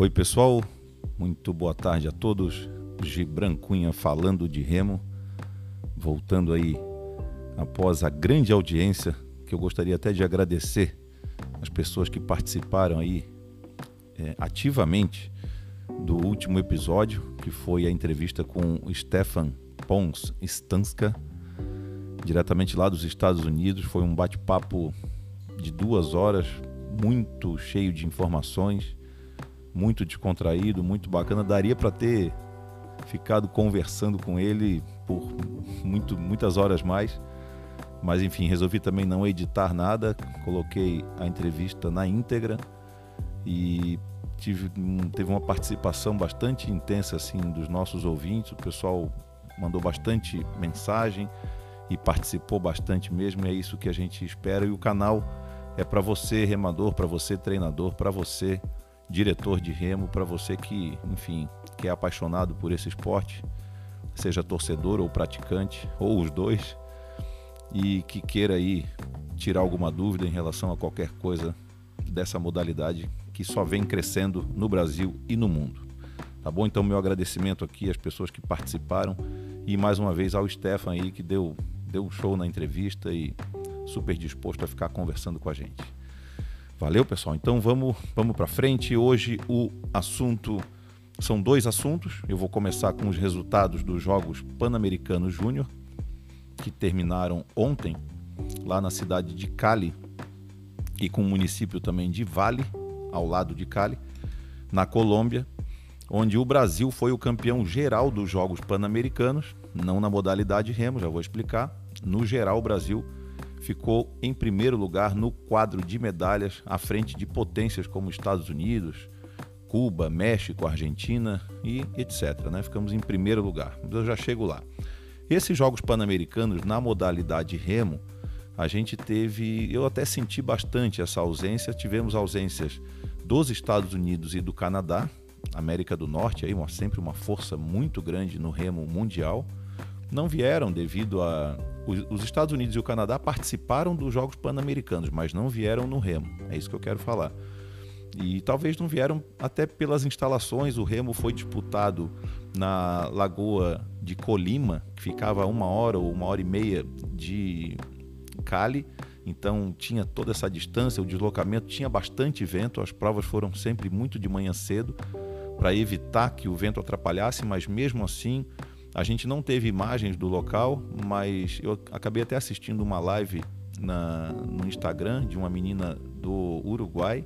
Oi, pessoal. Muito boa tarde a todos. Gibran Cunha falando de remo. Voltando aí após a grande audiência, que eu gostaria até de agradecer as pessoas que participaram aí é, ativamente do último episódio, que foi a entrevista com Stefan Pons Stanska, diretamente lá dos Estados Unidos. Foi um bate-papo de duas horas, muito cheio de informações, muito descontraído, muito bacana. Daria para ter ficado conversando com ele por muito, muitas horas mais. Mas enfim, resolvi também não editar nada, coloquei a entrevista na íntegra e tive, teve uma participação bastante intensa assim dos nossos ouvintes. O pessoal mandou bastante mensagem e participou bastante mesmo. é isso que a gente espera. E o canal é para você, remador, para você, treinador, para você, diretor de remo, para você que, enfim, que é apaixonado por esse esporte, seja torcedor ou praticante, ou os dois, e que queira aí tirar alguma dúvida em relação a qualquer coisa dessa modalidade que só vem crescendo no Brasil e no mundo. Tá bom? Então, meu agradecimento aqui às pessoas que participaram e mais uma vez ao Stefan aí que deu, deu um show na entrevista e super disposto a ficar conversando com a gente. Valeu, pessoal. Então vamos, vamos para frente. Hoje o assunto são dois assuntos. Eu vou começar com os resultados dos Jogos Pan-Americanos Júnior que terminaram ontem lá na cidade de Cali e com o município também de Vale, ao lado de Cali, na Colômbia, onde o Brasil foi o campeão geral dos Jogos Pan-Americanos, não na modalidade remo, já vou explicar. No geral, o Brasil ficou em primeiro lugar no quadro de medalhas, à frente de potências como Estados Unidos, Cuba, México, Argentina e etc. Né? Ficamos em primeiro lugar. Eu já chego lá. Esses Jogos Pan-Americanos, na modalidade remo, a gente teve, eu até senti bastante essa ausência. Tivemos ausências dos Estados Unidos e do Canadá, América do Norte, aí uma, sempre uma força muito grande no remo mundial. Não vieram devido a. Os Estados Unidos e o Canadá participaram dos Jogos Pan-Americanos, mas não vieram no remo. É isso que eu quero falar. E talvez não vieram até pelas instalações. O remo foi disputado na Lagoa de Colima, que ficava uma hora ou uma hora e meia de Cali. Então tinha toda essa distância, o deslocamento tinha bastante vento. As provas foram sempre muito de manhã cedo para evitar que o vento atrapalhasse, mas mesmo assim a gente não teve imagens do local, mas eu acabei até assistindo uma live na, no Instagram de uma menina do Uruguai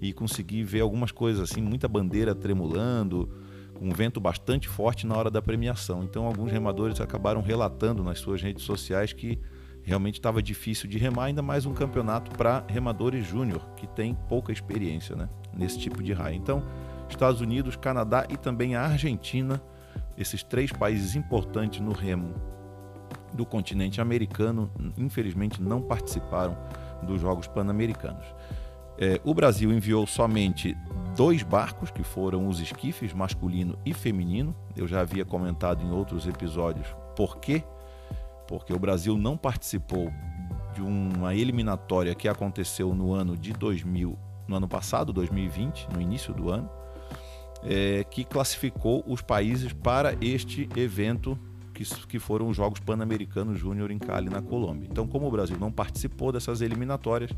e consegui ver algumas coisas assim, muita bandeira tremulando, com um vento bastante forte na hora da premiação. Então alguns remadores acabaram relatando nas suas redes sociais que realmente estava difícil de remar, ainda mais um campeonato para remadores júnior, que tem pouca experiência né, nesse tipo de raia. Então, Estados Unidos, Canadá e também a Argentina, esses três países importantes no remo do continente americano, infelizmente não participaram dos Jogos Pan-Americanos. É, o Brasil enviou somente dois barcos, que foram os esquifes masculino e feminino. Eu já havia comentado em outros episódios por quê. Porque o Brasil não participou de uma eliminatória que aconteceu no ano de 2000, no ano passado, 2020, no início do ano, é, que classificou os países para este evento que, que foram os Jogos Pan-Americanos Júnior em Cali, na Colômbia. Então, como o Brasil não participou dessas eliminatórias,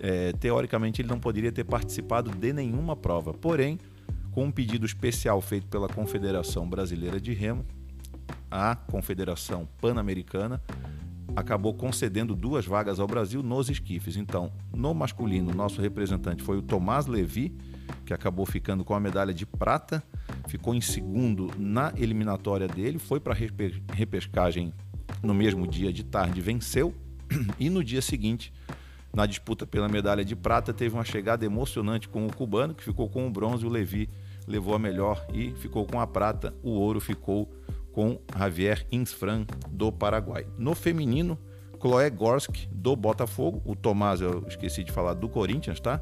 é, teoricamente ele não poderia ter participado de nenhuma prova. Porém, com um pedido especial feito pela Confederação Brasileira de Remo, a Confederação Pan-Americana acabou concedendo duas vagas ao Brasil nos esquifes. Então, no masculino, nosso representante foi o Tomás Levi, que acabou ficando com a medalha de prata, ficou em segundo na eliminatória dele, foi para repescagem no mesmo dia de tarde, venceu, e no dia seguinte na disputa pela medalha de prata, teve uma chegada emocionante com o cubano, que ficou com o bronze, o Levi levou a melhor e ficou com a prata. O ouro ficou com Javier Insfran, do Paraguai. No feminino, Chloé Gorsk, do Botafogo. O Tomás, eu esqueci de falar, do Corinthians, tá?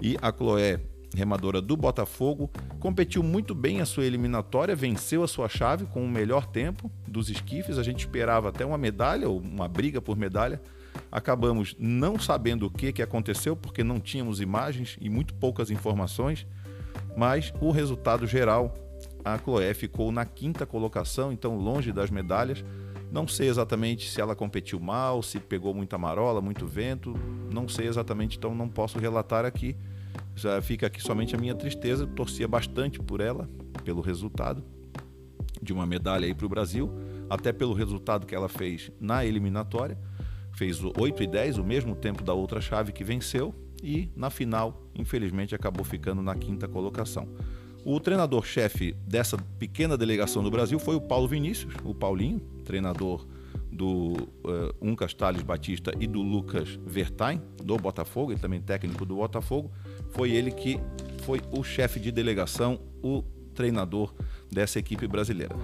E a Chloé, remadora do Botafogo, competiu muito bem a sua eliminatória, venceu a sua chave com o melhor tempo dos esquifes. A gente esperava até uma medalha, ou uma briga por medalha, Acabamos não sabendo o que, que aconteceu, porque não tínhamos imagens e muito poucas informações. mas o resultado geral, a Chloé ficou na quinta colocação, então longe das medalhas. Não sei exatamente se ela competiu mal, se pegou muita marola, muito vento, não sei exatamente, então não posso relatar aqui. Já fica aqui somente a minha tristeza, torcia bastante por ela, pelo resultado de uma medalha aí para o Brasil, até pelo resultado que ela fez na eliminatória. Fez 8 e 10, o mesmo tempo da outra chave que venceu, e na final, infelizmente, acabou ficando na quinta colocação. O treinador-chefe dessa pequena delegação do Brasil foi o Paulo Vinícius, o Paulinho, treinador do uh, Uncas Batista e do Lucas Vertain, do Botafogo, ele também técnico do Botafogo. Foi ele que foi o chefe de delegação, o treinador dessa equipe brasileira.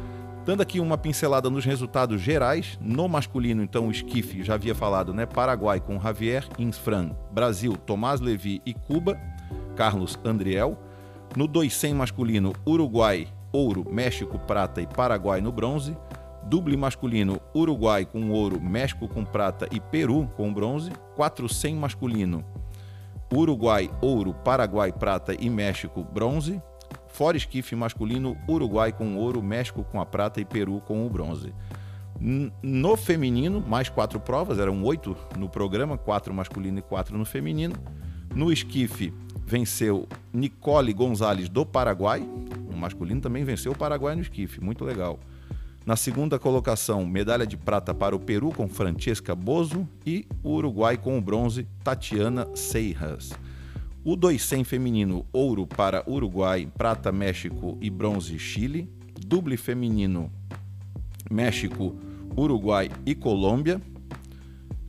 Dando aqui uma pincelada nos resultados gerais, no masculino, então, o esquife, já havia falado, né? Paraguai com Javier Insfran, Brasil, Tomás Levi e Cuba, Carlos Andriel. No 200 masculino, Uruguai, ouro, México, prata e Paraguai no bronze. Duble masculino, Uruguai com ouro, México com prata e Peru com bronze. 400 masculino, Uruguai, ouro, Paraguai, prata e México, bronze. Fora esquife masculino, Uruguai com ouro, México com a prata e Peru com o bronze. No feminino, mais quatro provas, eram oito no programa, quatro masculino e quatro no feminino. No esquife, venceu Nicole Gonzalez do Paraguai. O masculino também venceu o Paraguai no esquife, muito legal. Na segunda colocação, medalha de prata para o Peru com Francesca Bozo e o Uruguai com o bronze, Tatiana Seiras. O 200 feminino, ouro para Uruguai, prata México e bronze Chile. Duble feminino, México, Uruguai e Colômbia.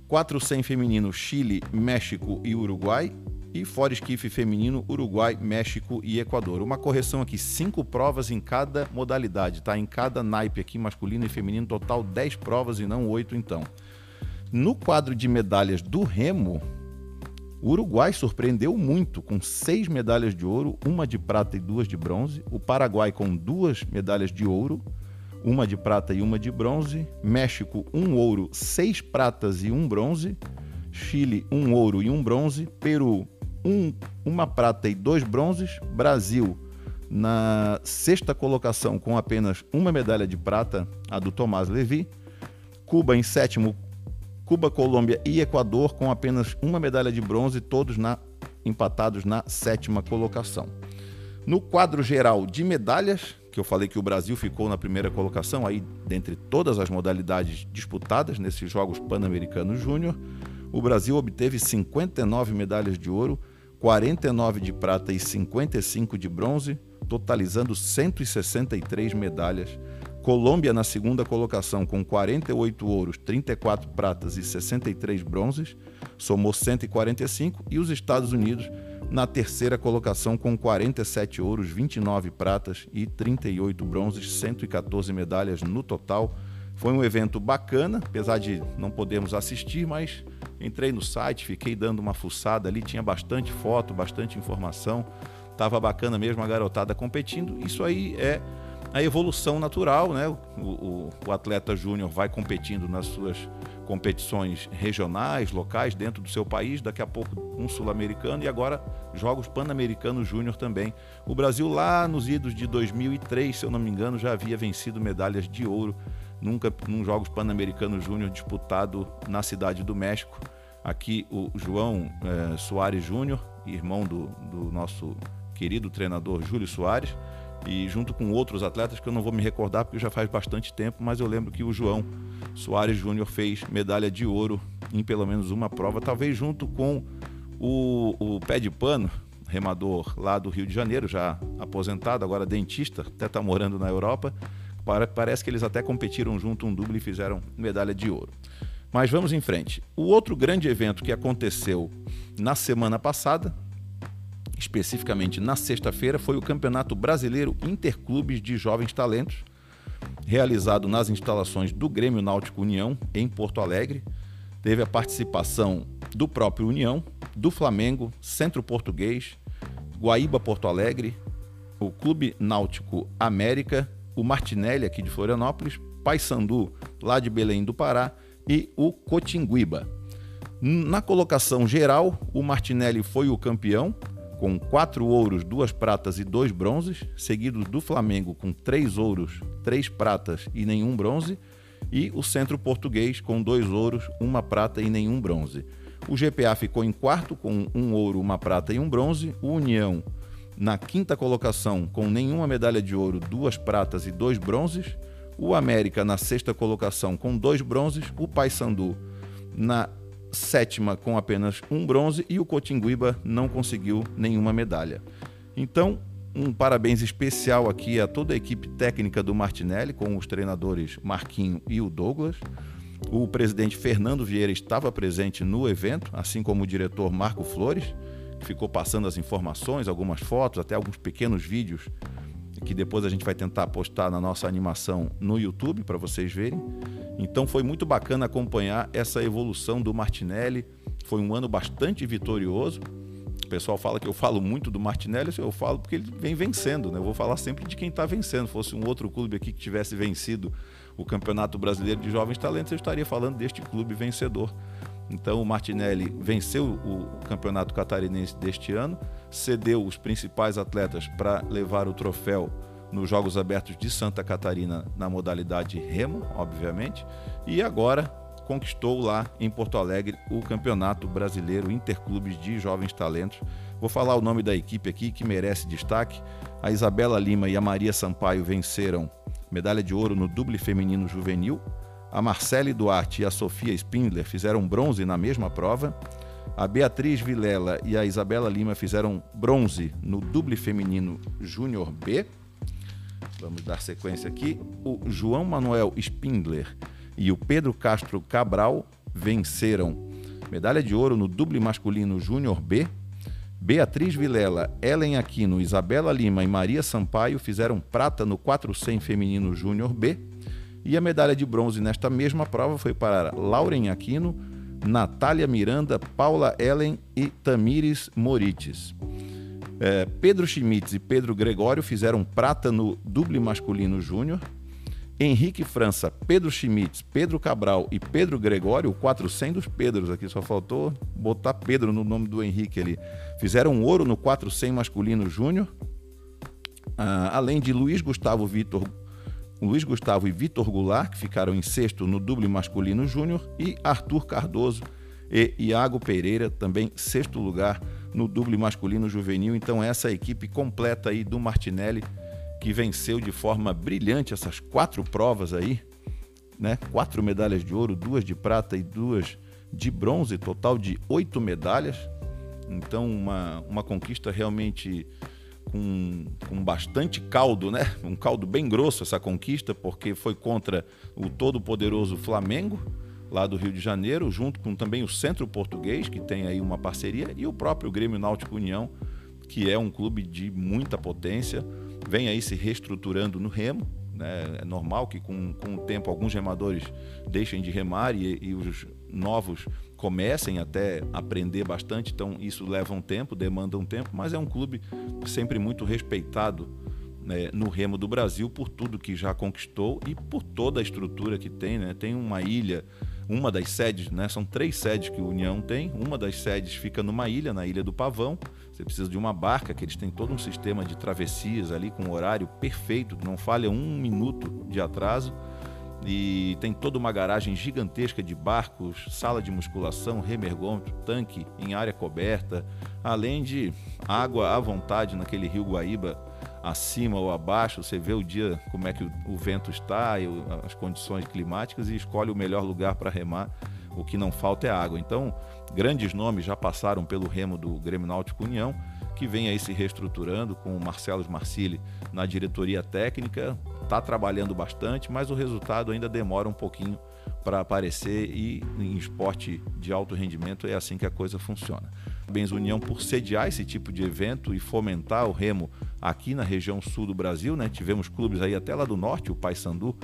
400 feminino, Chile, México e Uruguai. E fora esquife feminino, Uruguai, México e Equador. Uma correção aqui, cinco provas em cada modalidade, tá? Em cada naipe aqui, masculino e feminino, total 10 provas e não 8 então. No quadro de medalhas do remo, o Uruguai surpreendeu muito com seis medalhas de ouro, uma de prata e duas de bronze. O Paraguai com duas medalhas de ouro, uma de prata e uma de bronze. México, um ouro, seis pratas e um bronze. Chile, um ouro e um bronze. Peru, um, uma prata e dois bronzes. Brasil, na sexta colocação, com apenas uma medalha de prata, a do Tomás Levi. Cuba em sétimo Cuba, Colômbia e Equador com apenas uma medalha de bronze, todos na, empatados na sétima colocação. No quadro geral de medalhas, que eu falei que o Brasil ficou na primeira colocação, aí dentre todas as modalidades disputadas nesses Jogos Pan-Americanos Júnior, o Brasil obteve 59 medalhas de ouro, 49 de prata e 55 de bronze, totalizando 163 medalhas Colômbia na segunda colocação com 48 ouros, 34 pratas e 63 bronzes, somou 145, e os Estados Unidos na terceira colocação com 47 ouros, 29 pratas e 38 bronzes, 114 medalhas no total. Foi um evento bacana, apesar de não podermos assistir, mas entrei no site, fiquei dando uma fuçada ali, tinha bastante foto, bastante informação. Tava bacana mesmo a garotada competindo. Isso aí é a evolução natural, né? O, o, o atleta júnior vai competindo nas suas competições regionais, locais, dentro do seu país, daqui a pouco um sul-americano e agora Jogos Pan-Americanos Júnior também. O Brasil lá nos idos de 2003, se eu não me engano, já havia vencido medalhas de ouro nunca num Jogos Pan-Americanos Júnior disputado na cidade do México. Aqui o João é, Soares Júnior, irmão do, do nosso querido treinador Júlio Soares, e junto com outros atletas que eu não vou me recordar porque já faz bastante tempo, mas eu lembro que o João Soares Júnior fez medalha de ouro em pelo menos uma prova, talvez junto com o, o pé de pano, remador lá do Rio de Janeiro, já aposentado, agora dentista, até está morando na Europa. Parece que eles até competiram junto um duplo e fizeram medalha de ouro. Mas vamos em frente. O outro grande evento que aconteceu na semana passada especificamente na sexta-feira, foi o Campeonato Brasileiro Interclubes de Jovens Talentos, realizado nas instalações do Grêmio Náutico União, em Porto Alegre. Teve a participação do próprio União, do Flamengo, Centro Português, Guaíba Porto Alegre, o Clube Náutico América, o Martinelli aqui de Florianópolis, Paysandu lá de Belém do Pará e o Cotinguiba. Na colocação geral, o Martinelli foi o campeão, com quatro ouros, duas pratas e dois bronzes, seguidos do Flamengo com três ouros, três pratas e nenhum bronze, e o Centro Português com dois ouros, uma prata e nenhum bronze. O GPA ficou em quarto com um ouro, uma prata e um bronze. O União na quinta colocação com nenhuma medalha de ouro, duas pratas e dois bronzes. O América na sexta colocação com dois bronzes. O Paysandu na sétima com apenas um bronze e o Cotinguiba não conseguiu nenhuma medalha. Então, um parabéns especial aqui a toda a equipe técnica do Martinelli, com os treinadores Marquinho e o Douglas. O presidente Fernando Vieira estava presente no evento, assim como o diretor Marco Flores, que ficou passando as informações, algumas fotos, até alguns pequenos vídeos que depois a gente vai tentar postar na nossa animação no YouTube para vocês verem. Então foi muito bacana acompanhar essa evolução do Martinelli. Foi um ano bastante vitorioso. O pessoal fala que eu falo muito do Martinelli, eu falo porque ele vem vencendo, né? Eu vou falar sempre de quem está vencendo. Se fosse um outro clube aqui que tivesse vencido o Campeonato Brasileiro de Jovens Talentos, eu estaria falando deste clube vencedor. Então o Martinelli venceu o Campeonato Catarinense deste ano, cedeu os principais atletas para levar o troféu nos Jogos Abertos de Santa Catarina na modalidade remo, obviamente, e agora conquistou lá em Porto Alegre o Campeonato Brasileiro Interclubes de Jovens Talentos. Vou falar o nome da equipe aqui que merece destaque. A Isabela Lima e a Maria Sampaio venceram medalha de ouro no duble feminino juvenil. A Marcele Duarte e a Sofia Spindler fizeram bronze na mesma prova. A Beatriz Vilela e a Isabela Lima fizeram bronze no duble feminino Júnior B. Vamos dar sequência aqui. O João Manuel Spindler e o Pedro Castro Cabral venceram medalha de ouro no duble masculino Júnior B Beatriz Vilela, Ellen Aquino, Isabela Lima e Maria Sampaio fizeram prata no 400 feminino júnior B. E a medalha de bronze nesta mesma prova foi para Lauren Aquino, Natália Miranda, Paula Ellen e Tamires Morites. É, Pedro Schmitz e Pedro Gregório fizeram prata no duble masculino júnior. Henrique França, Pedro Schmitz, Pedro Cabral e Pedro Gregório, o 400 dos Pedros aqui, só faltou botar Pedro no nome do Henrique ali. Fizeram ouro no 400 masculino júnior, ah, além de Luiz Gustavo Vitor Luiz Gustavo e Vitor Goulart, que ficaram em sexto no duble masculino júnior, e Arthur Cardoso e Iago Pereira, também sexto lugar no duble masculino juvenil. Então essa equipe completa aí do Martinelli que venceu de forma brilhante essas quatro provas aí, né? Quatro medalhas de ouro, duas de prata e duas de bronze, total de oito medalhas. Então, uma, uma conquista realmente com, com bastante caldo, né? Um caldo bem grosso essa conquista, porque foi contra o todo-poderoso Flamengo, lá do Rio de Janeiro, junto com também o Centro Português, que tem aí uma parceria, e o próprio Grêmio Náutico União, que é um clube de muita potência vem aí se reestruturando no remo. Né? É normal que com, com o tempo alguns remadores deixem de remar e, e os novos comecem até aprender bastante, então isso leva um tempo, demanda um tempo, mas é um clube sempre muito respeitado né, no remo do Brasil por tudo que já conquistou e por toda a estrutura que tem. Né? Tem uma ilha, uma das sedes, né? são três sedes que o União tem, uma das sedes fica numa ilha, na Ilha do Pavão, você precisa de uma barca, que eles têm todo um sistema de travessias ali com horário perfeito, não falha um minuto de atraso. E tem toda uma garagem gigantesca de barcos, sala de musculação, remergômetro, tanque em área coberta, além de água à vontade naquele rio Guaíba, acima ou abaixo. Você vê o dia, como é que o vento está, as condições climáticas e escolhe o melhor lugar para remar. O que não falta é água. Então, Grandes nomes já passaram pelo remo do Grêmio Náutico União, que vem aí se reestruturando com o Marcelo Marcilli na diretoria técnica, está trabalhando bastante, mas o resultado ainda demora um pouquinho para aparecer e em esporte de alto rendimento é assim que a coisa funciona. Parabéns União por sediar esse tipo de evento e fomentar o remo aqui na região sul do Brasil, né? Tivemos clubes aí até lá do norte, o Paysandu,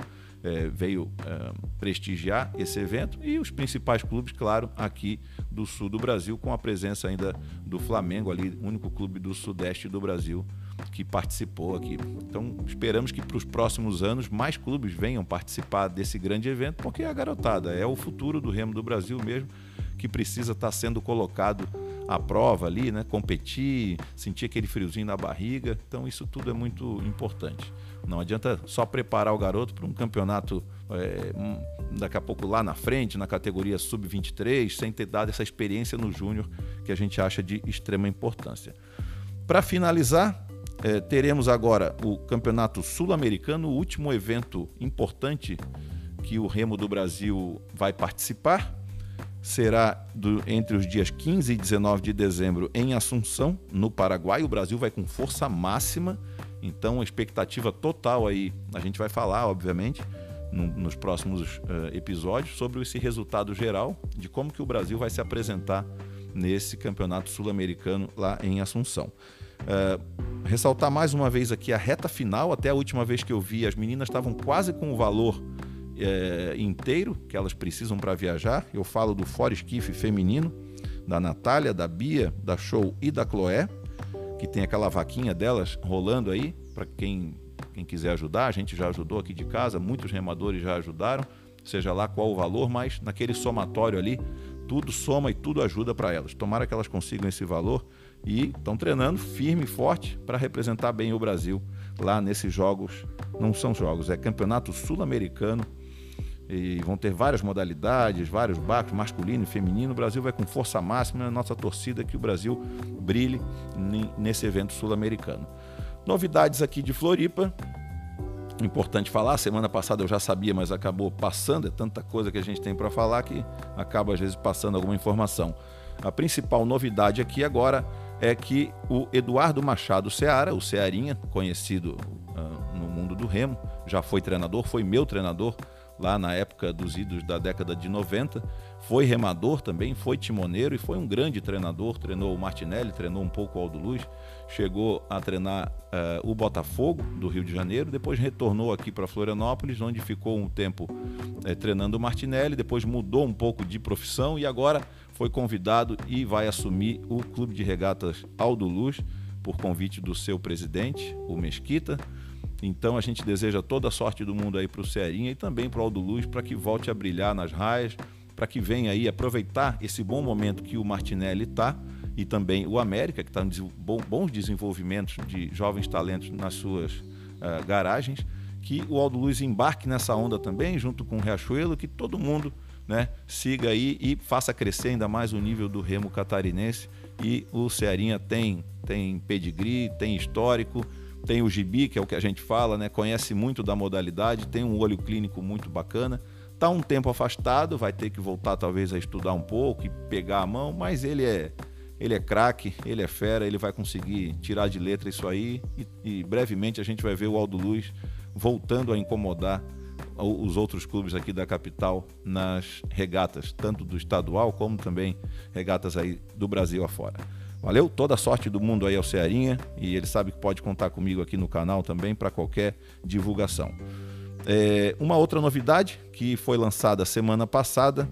é, veio é, prestigiar esse evento e os principais clubes, claro, aqui do sul do Brasil, com a presença ainda do Flamengo, ali, único clube do sudeste do Brasil que participou aqui. Então, esperamos que para os próximos anos mais clubes venham participar desse grande evento, porque a garotada é o futuro do remo do Brasil mesmo, que precisa estar sendo colocado a prova ali, né? Competir, sentir aquele friozinho na barriga. Então isso tudo é muito importante. Não adianta só preparar o garoto para um campeonato é, daqui a pouco lá na frente, na categoria sub-23, sem ter dado essa experiência no júnior que a gente acha de extrema importância. Para finalizar, é, teremos agora o Campeonato Sul-Americano, o último evento importante que o Remo do Brasil vai participar. Será do, entre os dias 15 e 19 de dezembro em Assunção, no Paraguai. O Brasil vai com força máxima, então a expectativa total aí, a gente vai falar, obviamente, no, nos próximos uh, episódios, sobre esse resultado geral de como que o Brasil vai se apresentar nesse campeonato sul-americano lá em Assunção. Uh, ressaltar mais uma vez aqui a reta final, até a última vez que eu vi, as meninas estavam quase com o valor é, inteiro que elas precisam para viajar. Eu falo do Fora Esquife feminino, da Natália, da Bia, da Show e da Chloé, que tem aquela vaquinha delas rolando aí, para quem, quem quiser ajudar. A gente já ajudou aqui de casa, muitos remadores já ajudaram, seja lá qual o valor, mas naquele somatório ali, tudo soma e tudo ajuda para elas. Tomara que elas consigam esse valor e estão treinando firme e forte para representar bem o Brasil lá nesses jogos. Não são jogos, é Campeonato Sul-Americano e vão ter várias modalidades, vários barcos, masculino e feminino. O Brasil vai com força máxima na nossa torcida que o Brasil brilhe nesse evento sul-americano. Novidades aqui de Floripa. Importante falar, semana passada eu já sabia, mas acabou passando, é tanta coisa que a gente tem para falar que acaba às vezes passando alguma informação. A principal novidade aqui agora é que o Eduardo Machado Seara, o Cearinha, conhecido uh, no mundo do remo, já foi treinador, foi meu treinador lá na época dos idos da década de 90. Foi remador também, foi timoneiro e foi um grande treinador. Treinou o Martinelli, treinou um pouco o Aldo Luz, chegou a treinar uh, o Botafogo do Rio de Janeiro, depois retornou aqui para Florianópolis, onde ficou um tempo uh, treinando o Martinelli, depois mudou um pouco de profissão e agora foi convidado e vai assumir o Clube de Regatas Aldo Luz por convite do seu presidente, o Mesquita. Então a gente deseja toda a sorte do mundo aí para o Cearinha e também para o Aldo Luz para que volte a brilhar nas raias, para que venha aí aproveitar esse bom momento que o Martinelli está e também o América, que está em bons desenvolvimentos de jovens talentos nas suas uh, garagens, que o Aldo Luz embarque nessa onda também, junto com o Riachuelo, que todo mundo né, siga aí e faça crescer ainda mais o nível do remo catarinense. E o Cearinha tem, tem pedigree, tem histórico, tem o gibi, que é o que a gente fala, né? Conhece muito da modalidade, tem um olho clínico muito bacana. Tá um tempo afastado, vai ter que voltar talvez a estudar um pouco e pegar a mão, mas ele é ele é craque, ele é fera, ele vai conseguir tirar de letra isso aí e, e brevemente a gente vai ver o Aldo Luz voltando a incomodar os outros clubes aqui da capital nas regatas, tanto do estadual como também regatas aí do Brasil afora. Valeu? Toda a sorte do mundo aí ao Cearinha e ele sabe que pode contar comigo aqui no canal também para qualquer divulgação. É, uma outra novidade que foi lançada semana passada: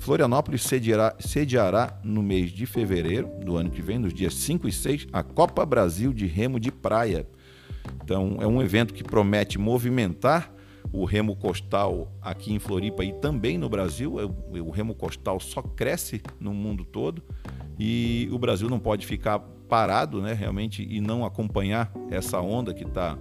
Florianópolis sediará, sediará no mês de fevereiro do ano que vem, nos dias 5 e 6, a Copa Brasil de Remo de Praia. Então, é um evento que promete movimentar o remo costal aqui em Floripa e também no Brasil. É, o remo costal só cresce no mundo todo e o Brasil não pode ficar parado, né, realmente, e não acompanhar essa onda que está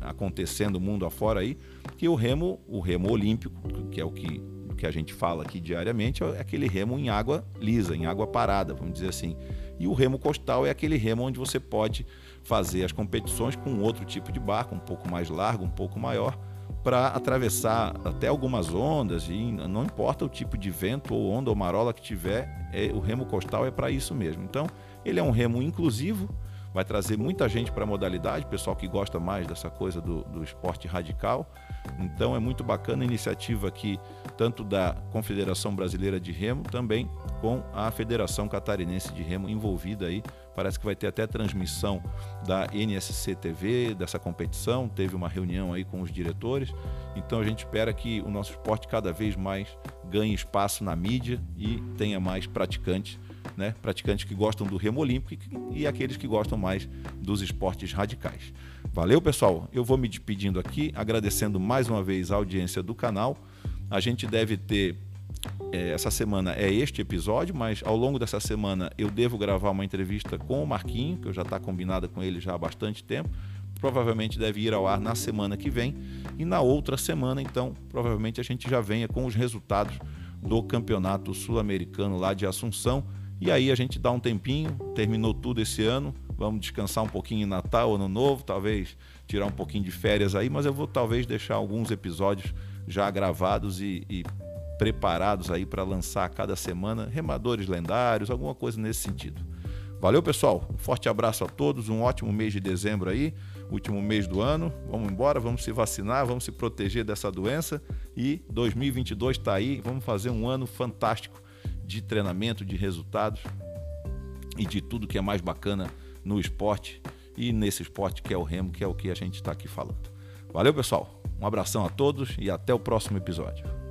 acontecendo mundo afora aí, que o remo, o remo olímpico, que é o que, que a gente fala aqui diariamente, é aquele remo em água lisa, em água parada, vamos dizer assim. E o remo costal é aquele remo onde você pode fazer as competições com outro tipo de barco, um pouco mais largo, um pouco maior, para atravessar até algumas ondas e não importa o tipo de vento ou onda ou marola que tiver, é, o remo costal é para isso mesmo. Então, ele é um remo inclusivo, vai trazer muita gente para a modalidade, pessoal que gosta mais dessa coisa do, do esporte radical. Então, é muito bacana a iniciativa aqui, tanto da Confederação Brasileira de Remo, também com a Federação Catarinense de Remo envolvida aí Parece que vai ter até transmissão da NSC TV, dessa competição. Teve uma reunião aí com os diretores. Então a gente espera que o nosso esporte cada vez mais ganhe espaço na mídia e tenha mais praticantes, né? Praticantes que gostam do remo olímpico e aqueles que gostam mais dos esportes radicais. Valeu, pessoal. Eu vou me despedindo aqui, agradecendo mais uma vez a audiência do canal. A gente deve ter é, essa semana é este episódio, mas ao longo dessa semana eu devo gravar uma entrevista com o Marquinho, que eu já está combinada com ele já há bastante tempo. Provavelmente deve ir ao ar na semana que vem. E na outra semana, então, provavelmente a gente já venha com os resultados do Campeonato Sul-Americano lá de Assunção. E aí a gente dá um tempinho, terminou tudo esse ano, vamos descansar um pouquinho em Natal, Ano Novo, talvez tirar um pouquinho de férias aí, mas eu vou talvez deixar alguns episódios já gravados e, e preparados aí para lançar a cada semana remadores lendários, alguma coisa nesse sentido. Valeu, pessoal. Um forte abraço a todos, um ótimo mês de dezembro aí, último mês do ano. Vamos embora, vamos se vacinar, vamos se proteger dessa doença e 2022 está aí. Vamos fazer um ano fantástico de treinamento, de resultados e de tudo que é mais bacana no esporte e nesse esporte que é o remo, que é o que a gente está aqui falando. Valeu, pessoal. Um abração a todos e até o próximo episódio.